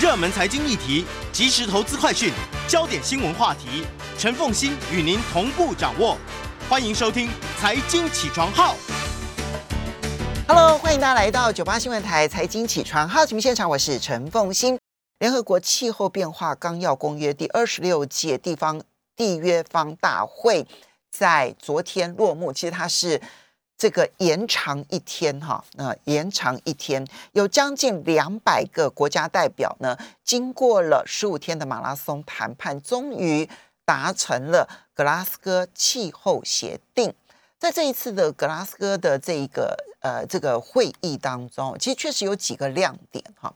热门财经议题、即时投资快讯、焦点新闻话题，陈凤欣与您同步掌握。欢迎收听《财经起床号》。Hello，欢迎大家来到九八新闻台财经起床号节目现场，我是陈凤欣。联合国气候变化纲要公约第二十六届地方缔约方大会在昨天落幕，其实它是这个延长一天哈，那、延长一天，有将近两百个国家代表呢，经过了十五天的马拉松谈判，终于达成了格拉斯哥气候协定。在这一次的格拉斯哥的这一个呃这个会议当中，其实确实有几个亮点哈。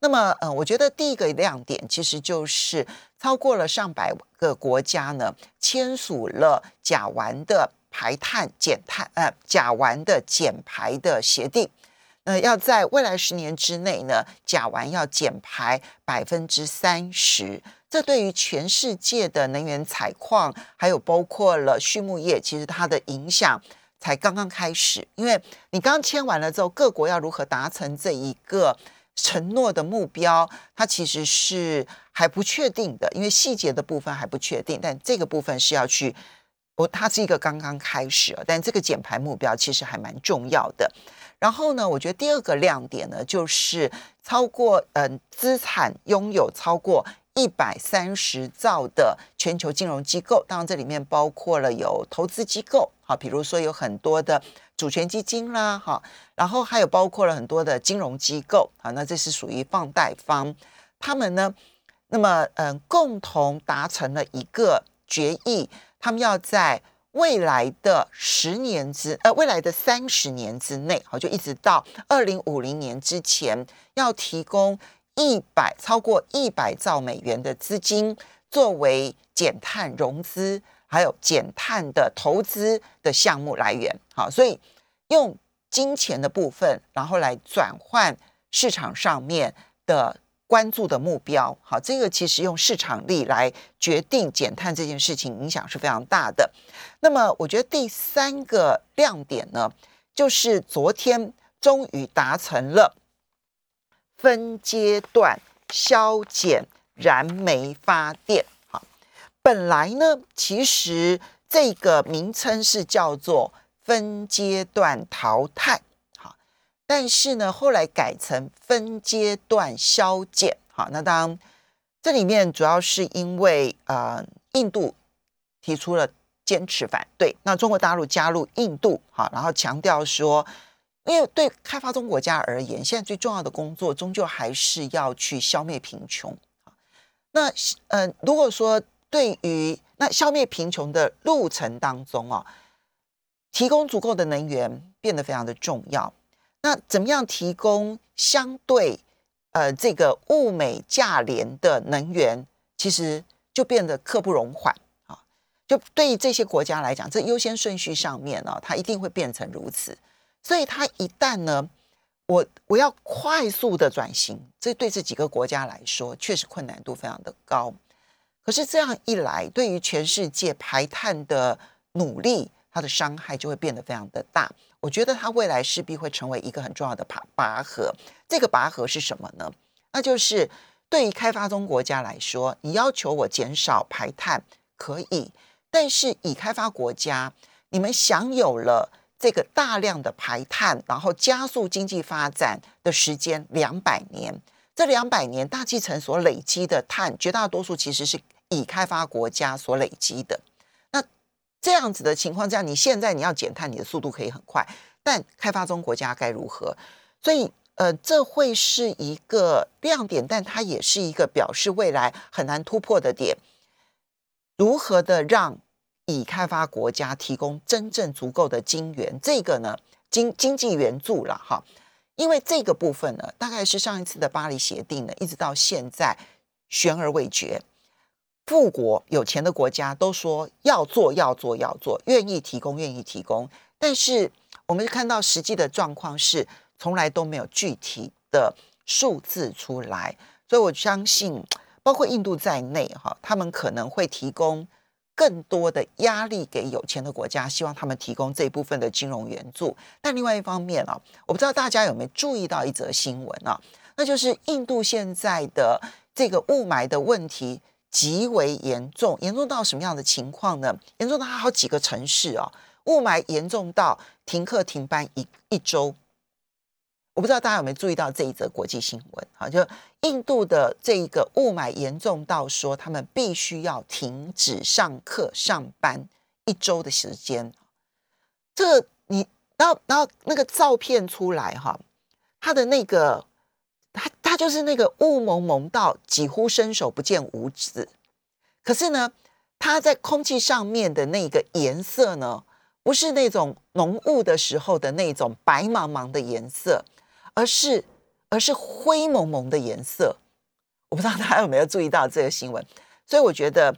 那么，呃，我觉得第一个亮点其实就是超过了上百个国家呢签署了甲烷的排碳减碳呃甲烷的减排的协定。呃，要在未来十年之内呢，甲烷要减排百分之三十。这对于全世界的能源采矿，还有包括了畜牧业，其实它的影响才刚刚开始。因为你刚签完了之后，各国要如何达成这一个承诺的目标，它其实是还不确定的，因为细节的部分还不确定。但这个部分是要去，它是一个刚刚开始，但这个减排目标其实还蛮重要的。然后呢，我觉得第二个亮点呢，就是超过嗯、呃、资产拥有超过一百三十兆的全球金融机构，当然这里面包括了有投资机构，好，比如说有很多的主权基金啦，哈，然后还有包括了很多的金融机构，啊，那这是属于放贷方，他们呢，那么嗯、共同达成了一个决议，他们要在未来的十年之呃，未来的三十年之内，好，就一直到二零五零年之前，要提供一百超过一百兆美元的资金，作为减碳融资还有减碳的投资的项目来源。好，所以用金钱的部分，然后来转换市场上面的。关注的目标，好，这个其实用市场力来决定减碳这件事情影响是非常大的。那么，我觉得第三个亮点呢，就是昨天终于达成了分阶段削减燃煤发电。好，本来呢，其实这个名称是叫做分阶段淘汰。但是呢，后来改成分阶段削减。好，那当这里面主要是因为呃，印度提出了坚持反对，那中国大陆加入印度，好，然后强调说，因为对开发中国家而言，现在最重要的工作终究还是要去消灭贫穷。那呃，如果说对于那消灭贫穷的路程当中啊，提供足够的能源变得非常的重要。那怎么样提供相对呃这个物美价廉的能源，其实就变得刻不容缓啊！就对于这些国家来讲，这优先顺序上面呢、啊，它一定会变成如此。所以它一旦呢，我我要快速的转型，这对这几个国家来说，确实困难度非常的高。可是这样一来，对于全世界排碳的努力，它的伤害就会变得非常的大。我觉得它未来势必会成为一个很重要的拔拔河。这个拔河是什么呢？那就是对于开发中国家来说，你要求我减少排碳可以，但是以开发国家，你们享有了这个大量的排碳，然后加速经济发展的时间两百年。这两百年大气层所累积的碳，绝大多数其实是已开发国家所累积的。这样子的情况下，你现在你要减碳，你的速度可以很快，但开发中国家该如何？所以，呃，这会是一个亮点，但它也是一个表示未来很难突破的点。如何的让已开发国家提供真正足够的金源？这个呢，经经济援助了哈，因为这个部分呢，大概是上一次的巴黎协定呢，一直到现在悬而未决。富国有钱的国家都说要做要做要做，愿意提供愿意提供，但是我们看到实际的状况是从来都没有具体的数字出来，所以我相信，包括印度在内哈，他们可能会提供更多的压力给有钱的国家，希望他们提供这一部分的金融援助。但另外一方面啊，我不知道大家有没有注意到一则新闻啊，那就是印度现在的这个雾霾的问题极为严重，严重到什么样的情况呢？严重到好几个城市哦，雾霾严重到停课停班一一周。我不知道大家有没有注意到这一则国际新闻啊？就印度的这一个雾霾严重到说，他们必须要停止上课上班一周的时间。这你，然后然后那个照片出来哈，他的那个，就是那个雾蒙蒙到几乎伸手不见五指，可是呢，它在空气上面的那个颜色呢，不是那种浓雾的时候的那种白茫茫的颜色。而是，而是灰蒙蒙的颜色，我不知道大家有没有注意到这个新闻。所以我觉得，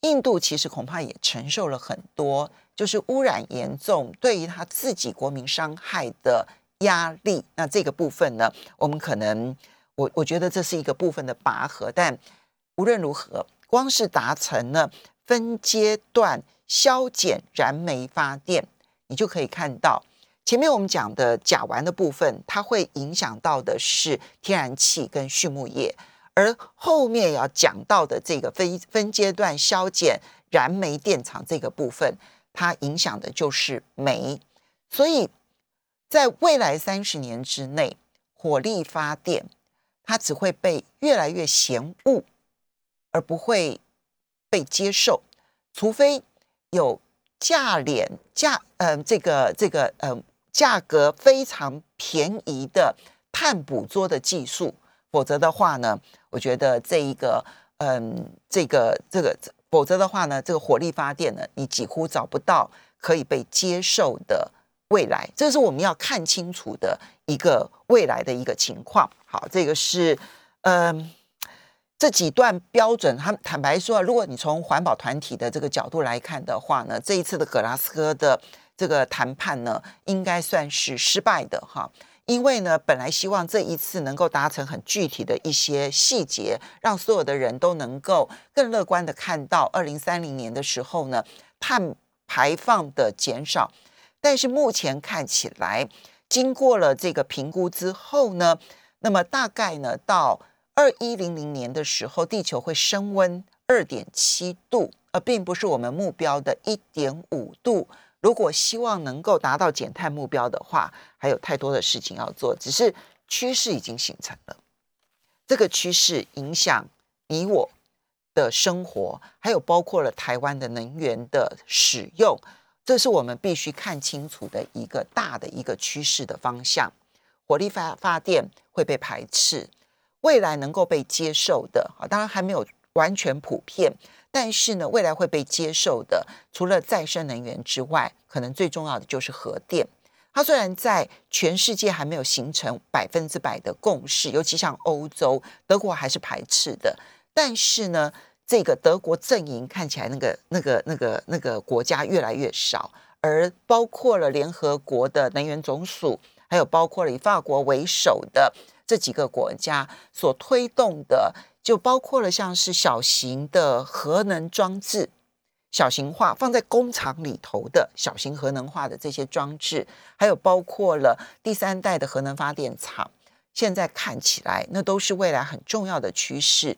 印度其实恐怕也承受了很多，就是污染严重对于他自己国民伤害的压力。那这个部分呢，我们可能，我我觉得这是一个部分的拔河。但无论如何，光是达成了分阶段消减燃煤发电，你就可以看到。前面我们讲的甲烷的部分，它会影响到的是天然气跟畜牧业，而后面要讲到的这个分分阶段消减燃煤电厂这个部分，它影响的就是煤。所以在未来三十年之内，火力发电它只会被越来越嫌恶，而不会被接受，除非有价廉价呃这个这个呃。价格非常便宜的碳捕捉的技术，否则的话呢，我觉得这一个，嗯，这个这个，否则的话呢，这个火力发电呢，你几乎找不到可以被接受的未来，这是我们要看清楚的一个未来的一个情况。好，这个是，嗯，这几段标准，他坦白说，如果你从环保团体的这个角度来看的话呢，这一次的格拉斯哥的。这个谈判呢，应该算是失败的哈，因为呢，本来希望这一次能够达成很具体的一些细节，让所有的人都能够更乐观的看到二零三零年的时候呢，碳排放的减少。但是目前看起来，经过了这个评估之后呢，那么大概呢，到二一零零年的时候，地球会升温二点七度，而并不是我们目标的一点五度。如果希望能够达到减碳目标的话，还有太多的事情要做。只是趋势已经形成了，这个趋势影响你我的生活，还有包括了台湾的能源的使用，这是我们必须看清楚的一个大的一个趋势的方向。火力发发电会被排斥，未来能够被接受的啊，当然还没有完全普遍。但是呢，未来会被接受的，除了再生能源之外，可能最重要的就是核电。它虽然在全世界还没有形成百分之百的共识，尤其像欧洲，德国还是排斥的。但是呢，这个德国阵营看起来那个、那个、那个、那个国家越来越少，而包括了联合国的能源总署，还有包括了以法国为首的这几个国家所推动的。就包括了像是小型的核能装置，小型化放在工厂里头的小型核能化的这些装置，还有包括了第三代的核能发电厂，现在看起来那都是未来很重要的趋势。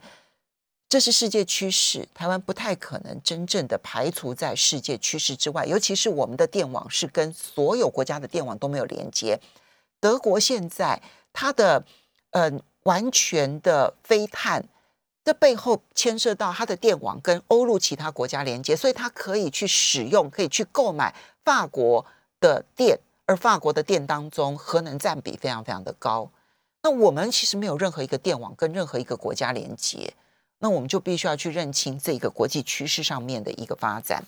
这是世界趋势，台湾不太可能真正的排除在世界趋势之外。尤其是我们的电网是跟所有国家的电网都没有连接。德国现在它的嗯完全的非碳。这背后牵涉到它的电网跟欧陆其他国家连接，所以它可以去使用，可以去购买法国的电，而法国的电当中核能占比非常非常的高。那我们其实没有任何一个电网跟任何一个国家连接，那我们就必须要去认清这个国际趋势上面的一个发展。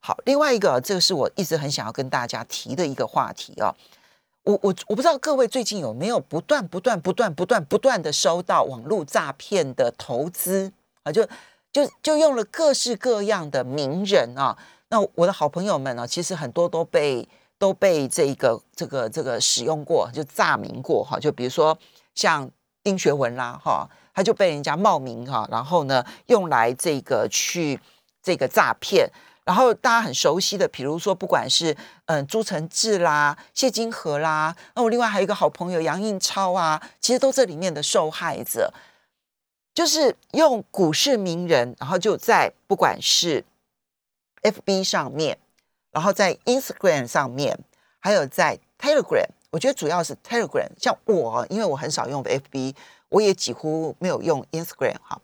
好，另外一个，这个是我一直很想要跟大家提的一个话题啊。我我我不知道各位最近有没有不断不断不断不断不断的收到网络诈骗的投资啊？就就就用了各式各样的名人啊。那我的好朋友们呢，其实很多都被都被这个这个这个使用过，就诈名过哈。就比如说像丁学文啦哈，他就被人家冒名哈，然后呢用来这个去这个诈骗。然后大家很熟悉的，比如说不管是嗯朱承志啦、谢金河啦，那我另外还有一个好朋友杨应超啊，其实都这里面的受害者，就是用股市名人，然后就在不管是 FB 上面，然后在 Instagram 上面，还有在 Telegram，我觉得主要是 Telegram，像我因为我很少用 FB，我也几乎没有用 Instagram 哈。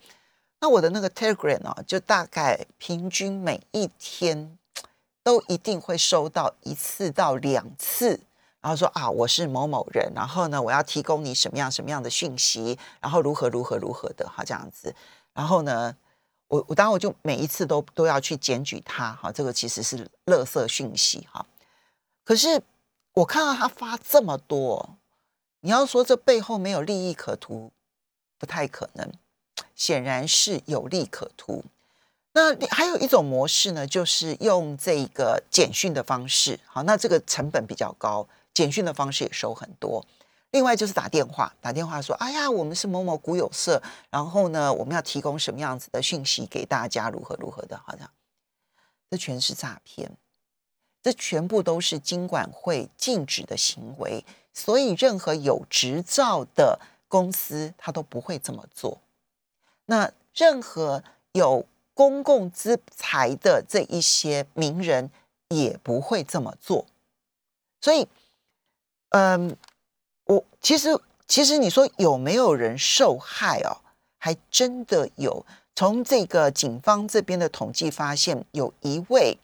那我的那个 Telegram 啊，就大概平均每一天都一定会收到一次到两次，然后说啊，我是某某人，然后呢，我要提供你什么样什么样的讯息，然后如何如何如何的哈这样子，然后呢，我我当然我就每一次都都要去检举他哈，这个其实是垃圾讯息哈，可是我看到他发这么多，你要说这背后没有利益可图，不太可能。显然是有利可图。那还有一种模式呢，就是用这个简讯的方式。好，那这个成本比较高，简讯的方式也收很多。另外就是打电话，打电话说：“哎呀，我们是某某股有社，然后呢，我们要提供什么样子的讯息给大家，如何如何的，好像这全是诈骗，这全部都是经管会禁止的行为。所以，任何有执照的公司，他都不会这么做。”那任何有公共资财的这一些名人也不会这么做，所以，嗯，我其实其实你说有没有人受害哦？还真的有。从这个警方这边的统计发现，有一位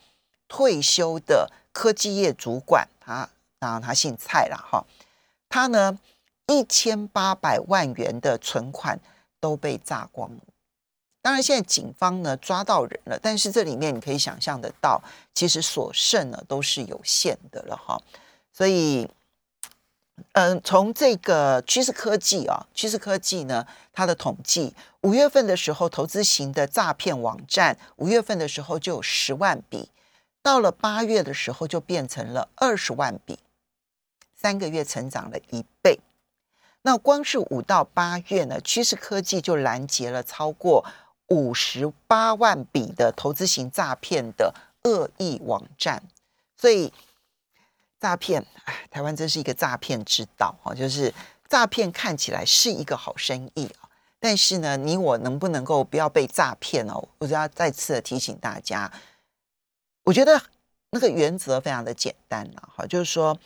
退休的科技业主管，他当然他姓蔡了哈，他呢一千八百万元的存款。都被炸光了。当然，现在警方呢抓到人了，但是这里面你可以想象得到，其实所剩呢都是有限的了哈。所以，嗯，从这个趋势科技啊，趋势科技呢，它的统计，五月份的时候，投资型的诈骗网站，五月份的时候就有十万笔，到了八月的时候就变成了二十万笔，三个月成长了一倍。那光是五到八月呢，趋势科技就拦截了超过五十八万笔的投资型诈骗的恶意网站，所以诈骗，哎，台湾真是一个诈骗之岛哈，就是诈骗看起来是一个好生意啊，但是呢，你我能不能够不要被诈骗哦？我就要再次的提醒大家，我觉得那个原则非常的简单了哈，就是说。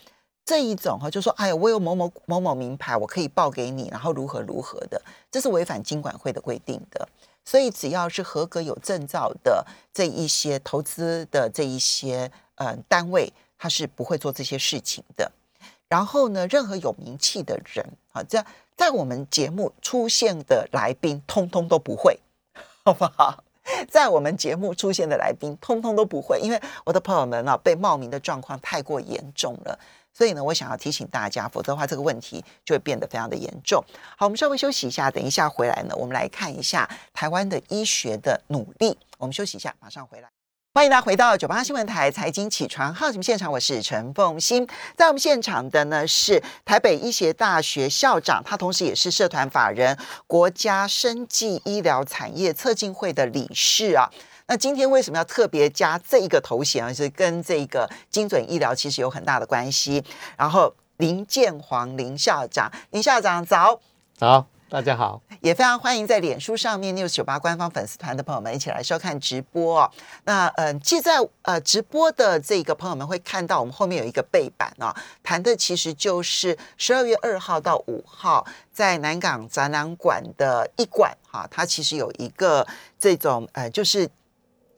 这一种哈，就说哎呀，我有某某某某名牌，我可以报给你，然后如何如何的，这是违反金管会的规定的。所以只要是合格有证照的这一些投资的这一些呃单位，他是不会做这些事情的。然后呢，任何有名气的人啊，这在我们节目出现的来宾，通通都不会，好不好？在我们节目出现的来宾，通通都不会，因为我的朋友们啊，被冒名的状况太过严重了。所以呢，我想要提醒大家，否则的话，这个问题就会变得非常的严重。好，我们稍微休息一下，等一下回来呢，我们来看一下台湾的医学的努力。我们休息一下，马上回来。欢迎大家回到九八新闻台财经起床号节目现场，我是陈凤欣。在我们现场的呢是台北医学大学校长，他同时也是社团法人国家生技医疗产业策进会的理事啊。那今天为什么要特别加这一个头衔啊？是跟这个精准医疗其实有很大的关系。然后林建煌林校长，林校长早，早，大家好，也非常欢迎在脸书上面 news 九八官方粉丝团的朋友们一起来收看直播。那嗯，记在呃直播的这个朋友们会看到我们后面有一个背板啊，谈的其实就是十二月二号到五号在南港展览馆的一馆哈，它其实有一个这种呃就是。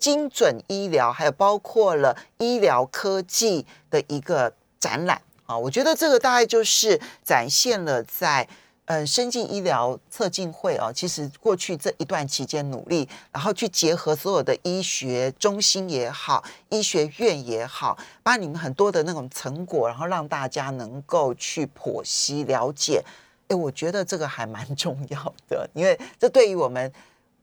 精准医疗，还有包括了医疗科技的一个展览啊，我觉得这个大概就是展现了在嗯，生技医疗测进会啊，其实过去这一段期间努力，然后去结合所有的医学中心也好，医学院也好，把你们很多的那种成果，然后让大家能够去剖析了解。哎，我觉得这个还蛮重要的，因为这对于我们。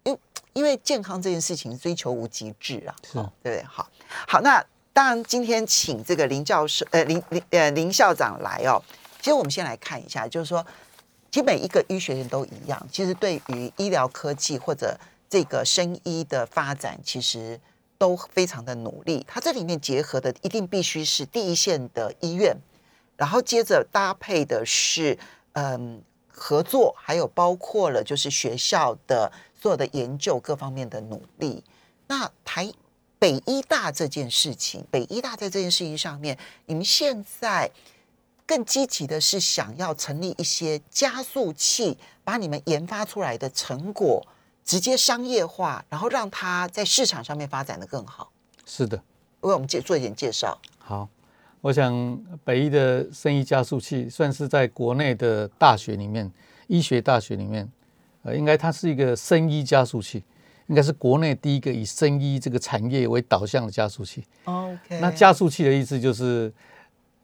因因为健康这件事情追求无极致啊，对不对？好，好，那当然今天请这个林教授，呃，林林呃林校长来哦。其实我们先来看一下，就是说，其实每一个医学院都一样，其实对于医疗科技或者这个生医的发展，其实都非常的努力。它这里面结合的一定必须是第一线的医院，然后接着搭配的是嗯合作，还有包括了就是学校的所有的研究各方面的努力。那台北医大这件事情，北医大在这件事情上面，你们现在更积极的是想要成立一些加速器，把你们研发出来的成果直接商业化，然后让它在市场上面发展的更好。是的，为我们介做一点介绍。好，我想北医的生医加速器算是在国内的大学里面，医学大学里面，呃，应该它是一个生医加速器。应该是国内第一个以生医这个产业为导向的加速器。OK，那加速器的意思就是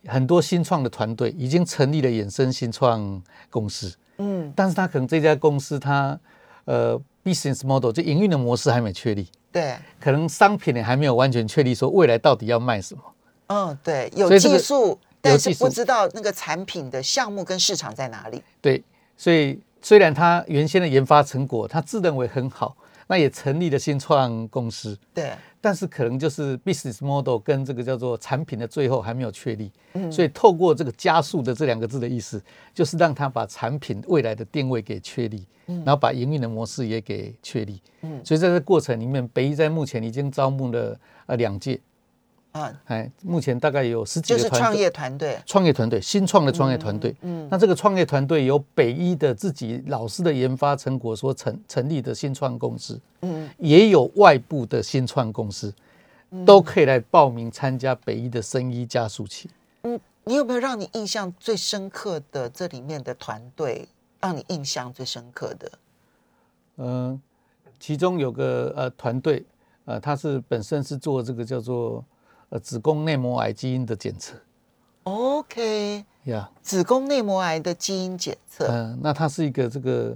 很多新创的团队已经成立了衍生新创公司，嗯，但是他可能这家公司它呃 business model 就营运的模式还没确立，对，可能商品呢还没有完全确立，说未来到底要卖什么。嗯，对，有技术，但是不知道那个产品的项目跟市场在哪里。对，所以虽然他原先的研发成果他自认为很好。那也成立了新创公司，对，但是可能就是 business model 跟这个叫做产品的最后还没有确立，嗯，所以透过这个加速的这两个字的意思，就是让他把产品未来的定位给确立，嗯，然后把营运的模式也给确立，嗯，所以在这过程里面，北医在目前已经招募了呃两届。啊，哎，目前大概有十几个就是创业团队，创业团队，新创的创业团队。嗯，那这个创业团队由北医的自己老师的研发成果所成成立的新创公司，嗯，也有外部的新创公司，都可以来报名参加北医的生医加速器。嗯，你有没有让你印象最深刻的这里面的团队，让你印象最深刻的？嗯，其中有个呃团队，呃，他是本身是做这个叫做。呃，子宫内膜癌基因的检测，OK，呀，子宫内膜癌的基因检测，嗯，那它是一个这个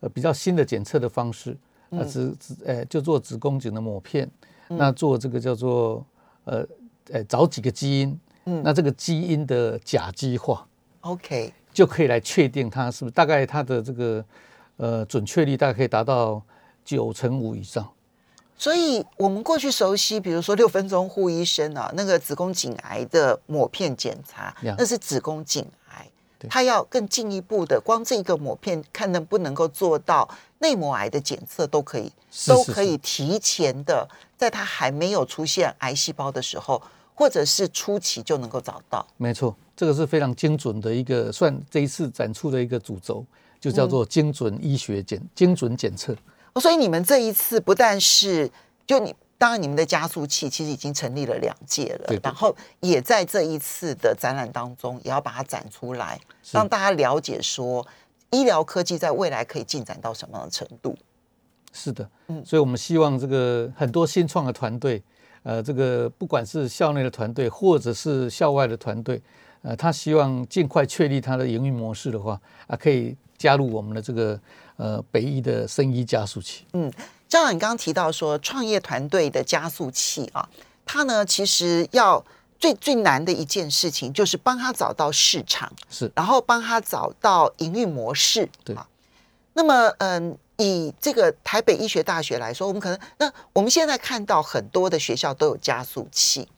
呃比较新的检测的方式，呃，子子，呃，就做子宫颈的抹片，那做这个叫做呃，呃，找几个基因，嗯，那这个基因的甲基化，OK，就可以来确定它是不是大概它的这个呃准确率大概可以达到九成五以上。所以，我们过去熟悉，比如说六分钟护医生啊，那个子宫颈癌的抹片检查，那是子宫颈癌，它要更进一步的，光这个抹片看能不能够做到内膜癌的检测都可以，都可以提前的，在它还没有出现癌细胞的时候，或者是初期就能够找到。没错，这个是非常精准的一个，算这一次展出的一个主轴，就叫做精准医学检精准检测。所以你们这一次不但是就你，当然你们的加速器其实已经成立了两届了，然后也在这一次的展览当中也要把它展出来，让大家了解说医疗科技在未来可以进展到什么样的程度。是的，嗯，所以我们希望这个很多新创的团队，呃，这个不管是校内的团队或者是校外的团队，呃，他希望尽快确立他的营运模式的话，啊，可以加入我们的这个。呃，北医的生医加速器。嗯，张长，你刚刚提到说创业团队的加速器啊，它呢其实要最最难的一件事情就是帮他找到市场，是，然后帮他找到营运模式。对啊，那么嗯，以这个台北医学大学来说，我们可能那我们现在看到很多的学校都有加速器，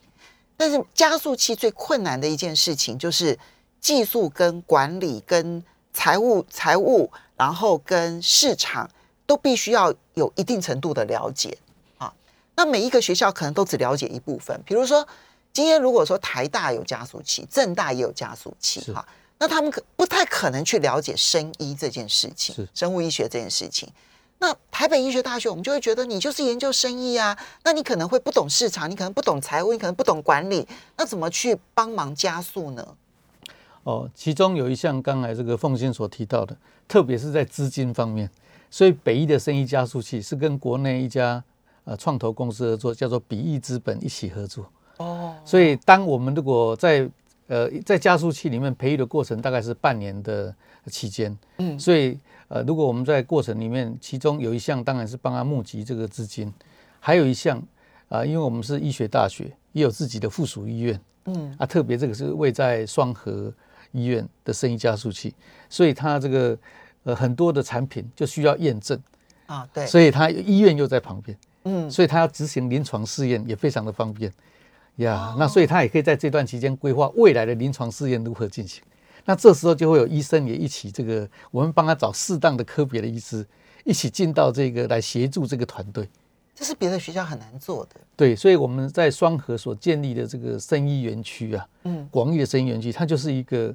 但是加速器最困难的一件事情就是技术跟管理跟财务财务。然后跟市场都必须要有一定程度的了解啊。那每一个学校可能都只了解一部分。比如说，今天如果说台大有加速器，正大也有加速器，哈，那他们可不太可能去了解生医这件事情，生物医学这件事情。那台北医学大学，我们就会觉得你就是研究生医啊，那你可能会不懂市场，你可能不懂财务，你可能不懂管理，那怎么去帮忙加速呢？哦，其中有一项刚才这个凤仙所提到的，特别是在资金方面，所以北医的生意加速器是跟国内一家呃创投公司合作，叫做比翼资本一起合作。哦，所以当我们如果在呃在加速器里面培育的过程，大概是半年的期间。嗯，所以呃如果我们在过程里面，其中有一项当然是帮他募集这个资金，还有一项啊，因为我们是医学大学，也有自己的附属医院。嗯，啊，特别这个是位在双河。医院的生意加速器，所以它这个呃很多的产品就需要验证啊，对，所以它医院又在旁边，嗯，所以他要执行临床试验也非常的方便呀。那所以他也可以在这段期间规划未来的临床试验如何进行。那这时候就会有医生也一起这个，我们帮他找适当的科别的医师一起进到这个来协助这个团队。这是别的学校很难做的。对，所以我们在双河所建立的这个生医园区啊，嗯广义的生医园区，它就是一个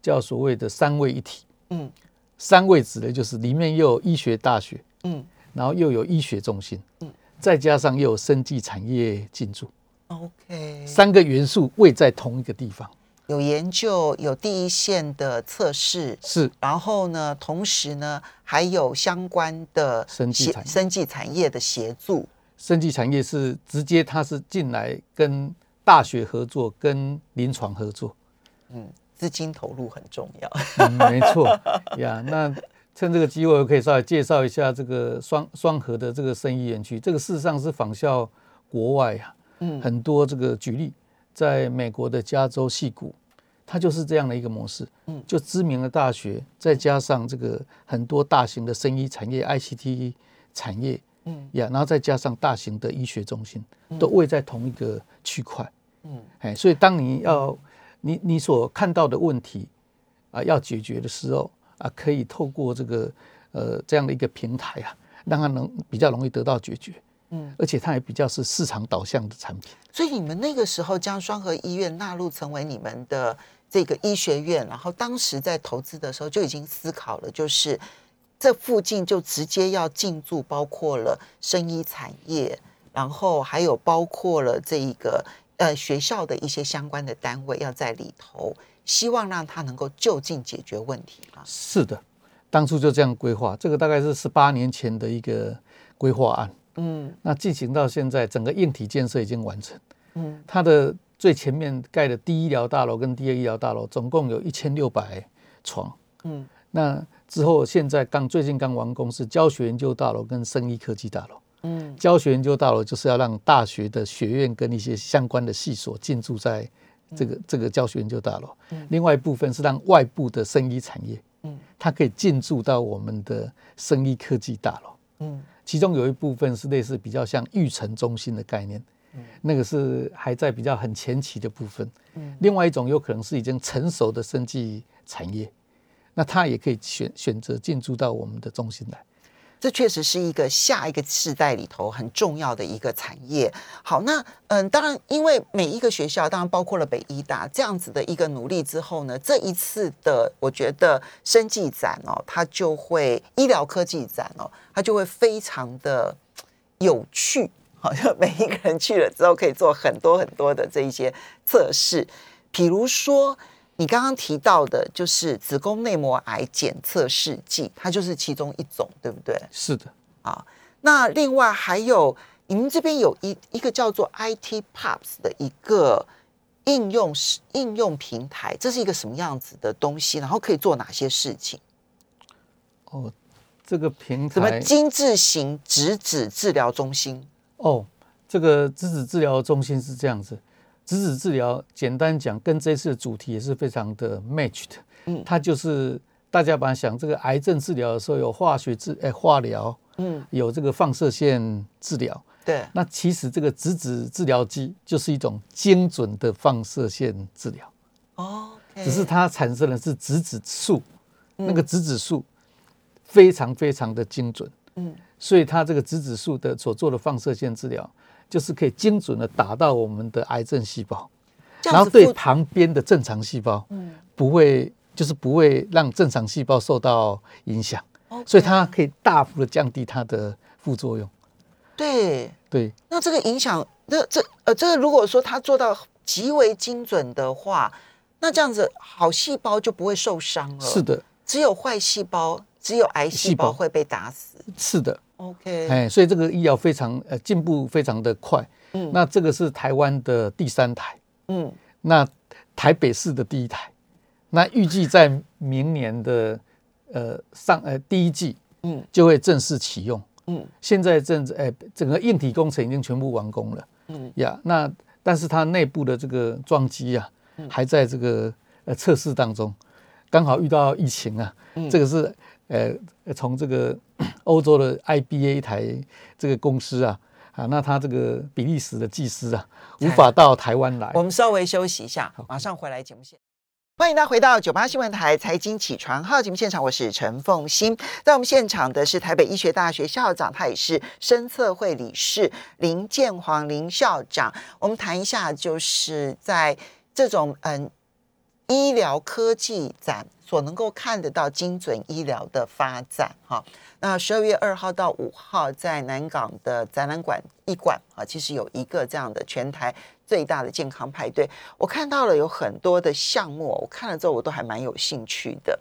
叫所谓的三位一体。嗯三位指的就是里面又有医学大学，嗯然后又有医学中心，嗯再加上又有生技产业进驻，，OK，三个元素位在同一个地方。有研究，有第一线的测试，是然后呢，同时呢还有相关的生技产业生技产业的协助。生技产业是直接它是进来跟大学合作，跟临床合作。嗯，资金投入很重要。嗯，没错呀。那趁这个机会，我可以稍微介绍一下这个双双河的这个生医园区。这个事实上是仿效国外呀、嗯很多这个举例，在美国的加州戏谷，它就是这样的一个模式。嗯就知名的大学，再加上这个很多大型的生医产业、ICT 产业嗯呀，然后再加上大型的医学中心，都位在同一个区块。嗯哎，所以当你要你你所看到的问题啊要解决的时候啊，可以透过这个呃这样的一个平台啊，让它能比较容易得到解决，嗯，而且它也比较是市场导向的产品。所以你们那个时候将双河医院纳入成为你们的这个医学院，然后当时在投资的时候就已经思考了，就是这附近就直接要进驻，包括了生医产业，然后还有包括了这一个呃学校的一些相关的单位要在里头，希望让它能够就近解决问题啊。是的，当初就这样规划，这个大概是十八年前的一个规划案。嗯那进行到现在，整个硬体建设已经完成。嗯它的最前面盖的第一医疗大楼跟第二医疗大楼，总共有一千六百床。嗯那之后，现在刚最近刚完工是教学研究大楼跟生医科技大楼。嗯教学研究大楼就是要让大学的学院跟一些相关的系所进驻在这个这个教学研究大楼。另外一部分是让外部的生医产业，嗯它可以进驻到我们的生医科技大楼。嗯其中有一部分是类似比较像育成中心的概念，那个是还在比较很前期的部分。嗯另外一种有可能是已经成熟的生技产业，那它也可以选选择进驻到我们的中心来。这确实是一个下一个世代里头很重要的一个产业。好，那嗯，当然，因为每一个学校，当然包括了北医大这样子的一个努力之后呢，这一次的我觉得生技展哦，它就会医疗科技展哦，它就会非常的有趣。好像每一个人去了之后，可以做很多很多的这一些测试，比如说。你刚刚提到的，就是子宫内膜癌检测试剂，它就是其中一种，对不对？是的，啊，那另外还有你们这边有一一个叫做 IT Pubs 的一个应用是应用平台，这是一个什么样子的东西？然后可以做哪些事情？哦，这个平什么台精致型直指治疗中心？哦，这个质子治疗中心是这样子。质子治疗简单讲，跟这次的主题也是非常的 matched。嗯它就是大家把它想，这个癌症治疗的时候有化学治，哎，化疗，嗯，有这个放射线治疗。对，那其实这个质子治疗机就是一种精准的放射线治疗，哦，只是它产生的是质子数，那个质子数非常非常的精准。嗯。所以它这个质子数的所做的放射线治疗，就是可以精准的打到我们的癌症细胞，然后对旁边的正常细胞嗯不会，就是不会让正常细胞受到影响所以它可以大幅的降低它的副作用。对，对，那这个影响，那这呃，这个如果说它做到极为精准的话，那这样子好细胞就不会受伤了。是，的，只有坏细胞，只有癌细细胞胞会被打死。是的。OK，哎，所以这个医疗非常呃进步非常的快。嗯那这个是台湾的第三台，嗯那台北市的第一台，那预计在明年的呃上呃第一季嗯就会正式启用。嗯现在正呃整个硬体工程已经全部完工了嗯呀。那但是它内部的这个装机啊，嗯还在这个呃测试当中，刚好遇到疫情啊，嗯这个是呃从这个 欧洲的 IBA 一台这个公司啊，啊，那他这个比利时的技师啊，无法到台湾来。我们稍微休息一下，马上回来节目现。欢迎大家回到九八新闻台财经起床号节目现场，我是陈凤欣。在我们现场的是台北医学大学校长，他也是深测会理事林建煌林校长。我们谈一下，就是在这种嗯医疗科技展所能够看得到精准医疗的发展哈。那十二月二号到五号，在南港的展览馆一馆啊，其实有一个这样的全台最大的健康派对。我看到了有很多的项目，我看了之后我都还蛮有兴趣的。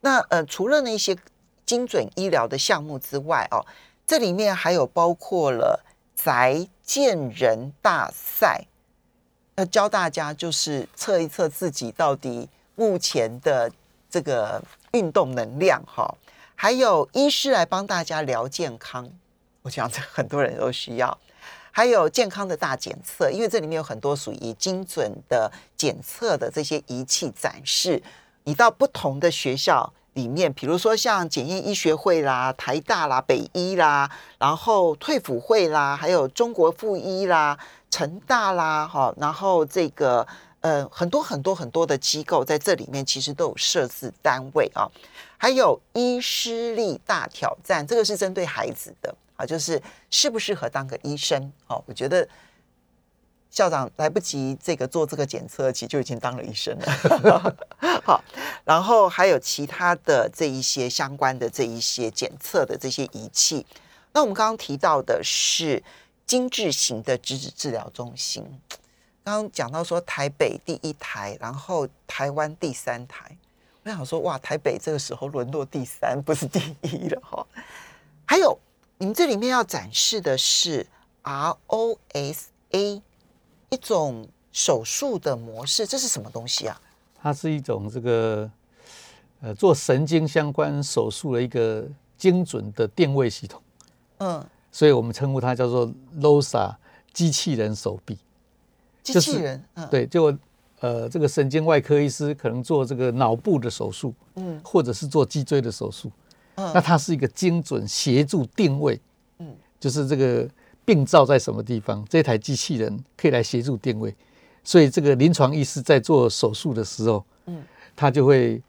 那呃，除了那些精准医疗的项目之外哦，这里面还有包括了宅建人大赛，教大家就是测一测自己到底目前的这个运动能量哈。还有医师来帮大家聊健康，我想这很多人都需要。还有健康的大检测，因为这里面有很多属于精准的检测的这些仪器展示。你到不同的学校里面，比如说像检验医学会啦、台大啦、北医啦，然后退辅会啦，还有中国附医啦、成大啦，哈，然后这个呃很多很多很多的机构在这里面其实都有设置单位啊。还有医师力大挑战，这个是针对孩子的啊，就是适不适合当个医生哦。我觉得校长来不及这个做这个检测，其实就已经当了医生了。好，然后还有其他的这一些相关的这一些检测的这些仪器。那我们刚刚提到的是精致型的质子治疗中心，刚刚讲到说台北第一台，然后台湾第三台。我想说，哇，台北这个时候沦落第三，不是第一了哈。还有，你们这里面要展示的是 ROSA 一种手术的模式，这是什么东西啊？它是一种这个呃做神经相关手术的一个精准的定位系统。嗯，所以我们称呼它叫做 LOSA 机器人手臂。机器人，嗯，对，就。呃，这个神经外科医师可能做这个脑部的手术，嗯，或者是做脊椎的手术，嗯，那它是一个精准协助定位，嗯，就是这个病灶在什么地方，这台机器人可以来协助定位，所以这个临床医师在做手术的时候，嗯，他就会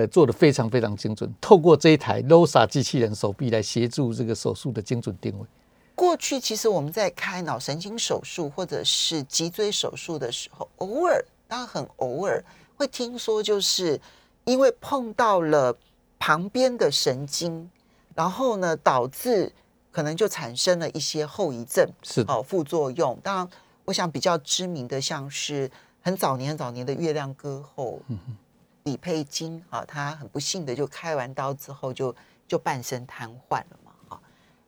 呃做的非常非常精准，透过这一台 LOSA 机器人手臂来协助这个手术的精准定位。过去其实我们在开脑神经手术或者是脊椎手术的时候，偶尔。当然很偶尔会听说，就是因为碰到了旁边的神经，然后呢，导致可能就产生了一些后遗症，是哦副作用。当然，我想比较知名的，像是很早年、很早年的月亮歌后李佩金啊，他很不幸的就开完刀之后就就半身瘫痪了嘛，啊，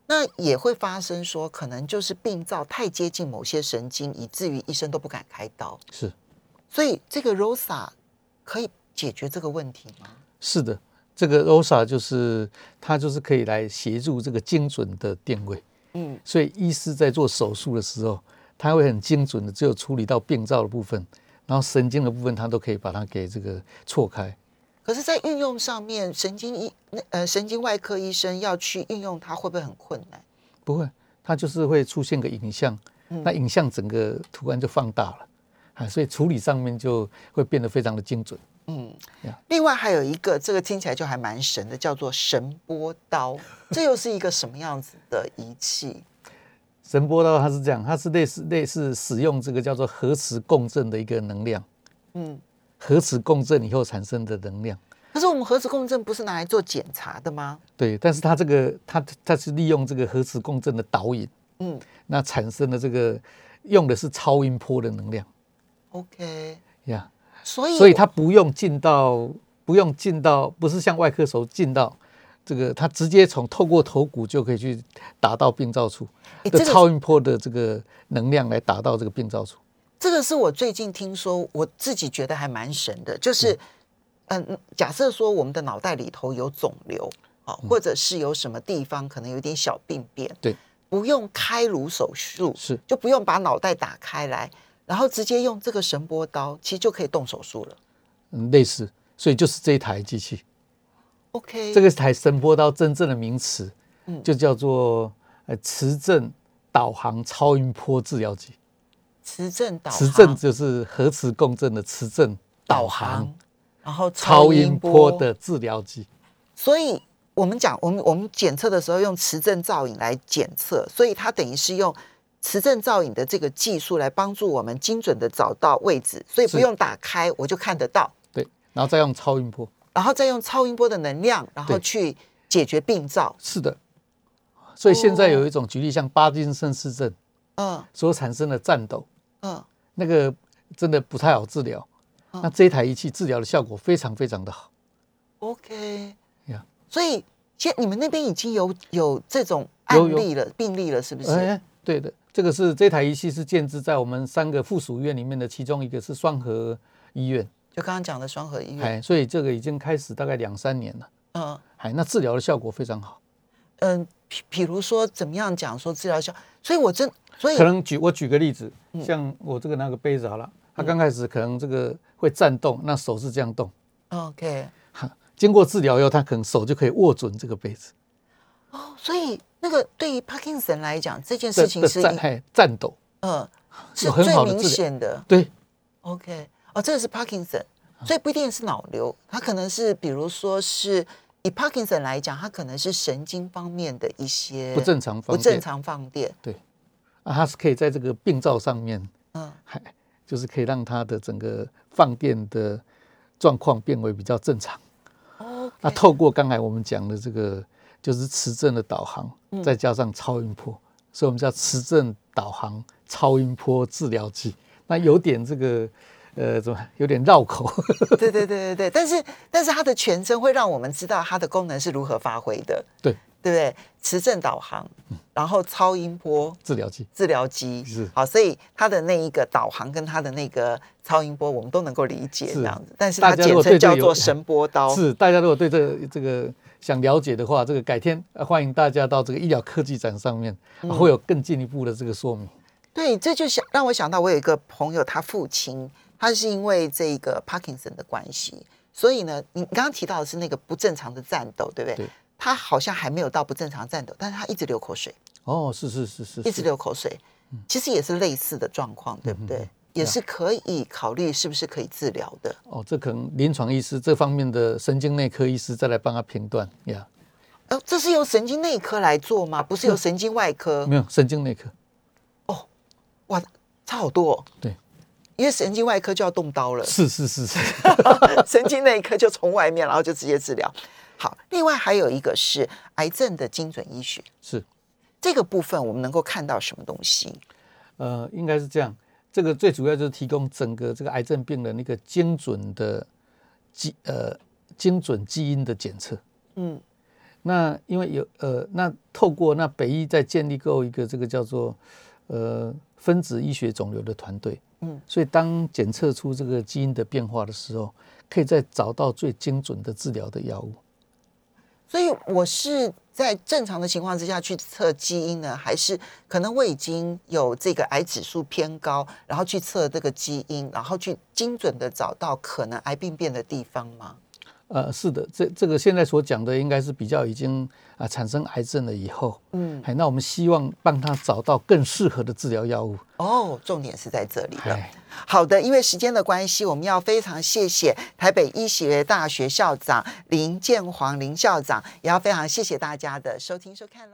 那也会发生说，可能就是病灶太接近某些神经，以至于医生都不敢开刀，是。所以这个 ROSA 可以解决这个问题吗？是的，这个 ROSA 就是它就是可以来协助这个精准的定位。嗯，所以医师在做手术的时候，他会很精准的，只有处理到病灶的部分，然后神经的部分他都可以把它给这个错开。可是，在运用上面，神经医那呃神经外科医生要去运用它，会不会很困难？不会，它就是会出现个影像，那影像整个图案就放大了。啊，所以处理上面就会变得非常的精准。嗯，另外还有一个，这个听起来就还蛮神的，叫做神波刀。这又是一个什么样子的仪器？神波刀它是这样，它是类似类似使用这个叫做核磁共振的一个能量。嗯，核磁共振以后产生的能量。可是我们核磁共振不是拿来做检查的吗？对，但是它这个它它是利用这个核磁共振的导引，嗯，那产生的这个用的是超音波的能量。OK，呀，所以所以它不用进到，不用进到，不是像外科手进到这个，它直接从透过头骨就可以去打到病灶处，的超音波的这个能量来打到这个病灶处。这个是我最近听说，我自己觉得还蛮神的，就是，嗯，假设说我们的脑袋里头有肿瘤啊，或者是有什么地方可能有点小病变，对，不用开颅手术，是就不用把脑袋打开来。然后直接用这个神波刀，其实就可以动手术了。嗯，类似，所以就是这一台机器。OK，这个才神波到真正的名词，嗯，就叫做呃磁振导航超音波治疗机。磁振导航磁振就是核磁共振的磁振导航，然后超音波的治疗机。所以我们讲，我们我们检测的时候用磁振造影来检测，所以它等于是用磁振造影的这个技术来帮助我们精准的找到位置，所以不用打开我就看得到，对，然后再用超音波。然后再用超音波的能量，然后去解决病灶。是的，所以现在有一种举例，像巴金森氏症嗯。所产生的颤抖，嗯，那个真的不太好治疗。那这一台仪器治疗的效果非常非常的好。OK，呀。所以现你们那边已经有有这种案例了，病例了，是不是？哎，对的，这个是这台仪器是建置在我们三个附属医院里面的其中一个是双河医院，就刚刚讲的双合医院，哎，所以这个已经开始大概两三年了，嗯。哎，那治疗的效果非常好。嗯，比比如说怎么样讲说治疗效，所以我真所以可能举我举个例子，嗯。像我这个那个杯子好了，它刚开始可能这个会颤动，那手是这样动，OK。哈 经过治疗以后，他可能手就可以握准这个杯子，哦，所以那个对于 Parkinson 来讲，这件事情是颤颤抖，嗯是很最明好的治疗显的。对。OK，哦，这个是 Parkinson，所以不一定是脑瘤，它可能是比如说是以 Parkinson 来讲，它可能是神经方面的一些不正常不放电，正常放电。对啊，它是可以在这个病灶上面，嗯还就是可以让它的整个放电的状况变为比较正常。，OK，那透过刚才我们讲的这个，就是磁振的导航，嗯再加上超音波，所以我们叫磁振导航超音波治疗机。那有点这个呃，怎么有点绕口？对对对对对，但是但是它的全称会让我们知道它的功能是如何发挥的，对，对不对？磁振导航，然后超音波治疗机治疗机。是。好，所以它的那一个导航跟它的那个超音波，我们都能够理解是。这样子，但是它简称叫做声波刀。是大家如果对这个这个想了解的话，这个改天呃欢迎大家到这个医疗科技展上面，会有更进一步的这个说明。对，这就想让我想到，我有一个朋友，他父亲他是因为这个 Parkinson 的关系，所以呢，你你刚刚提到的是那个不正常的战斗，对不对？对他好像还没有到不正常战斗，但是他一直流口水，哦，是是是是，一直流口水，其实也是类似的状况，对不对？也是可以考虑是不是可以治疗的。哦，这可能临床医师这方面的神经内科医师再来帮他评断呀。呃，这是由神经内科来做吗？不是由神经外科？没有神经内科，哦哇，差好多、哦。对，因为神经外科就要动刀了。是是是是，神经内科就从外面，然后就直接治疗。好，另外还有一个是癌症的精准医学，是这个部分我们能够看到什么东西？呃，应该是这样。这个最主要就是提供整个这个癌症病人那个精准的基呃精准基因的检测。嗯，那因为有呃，那透过那北医在建立够一个这个叫做呃分子医学肿瘤的团队，嗯，所以当检测出这个基因的变化的时候，可以再找到最精准的治疗的药物。所以我是在正常的情况之下去测基因呢，还是可能我已经有这个癌指数偏高，然后去测这个基因，然后去精准的找到可能癌病变的地方吗？呃，是的，这这个现在所讲的应该是比较已经啊、产生癌症了以后，嗯，哎，那我们希望帮他找到更适合的治疗药物。哦，重点是在这里了。哎，好的，因为时间的关系，我们要非常谢谢台北医学大学校长林建煌林校长，也要非常谢谢大家的收听收看喽。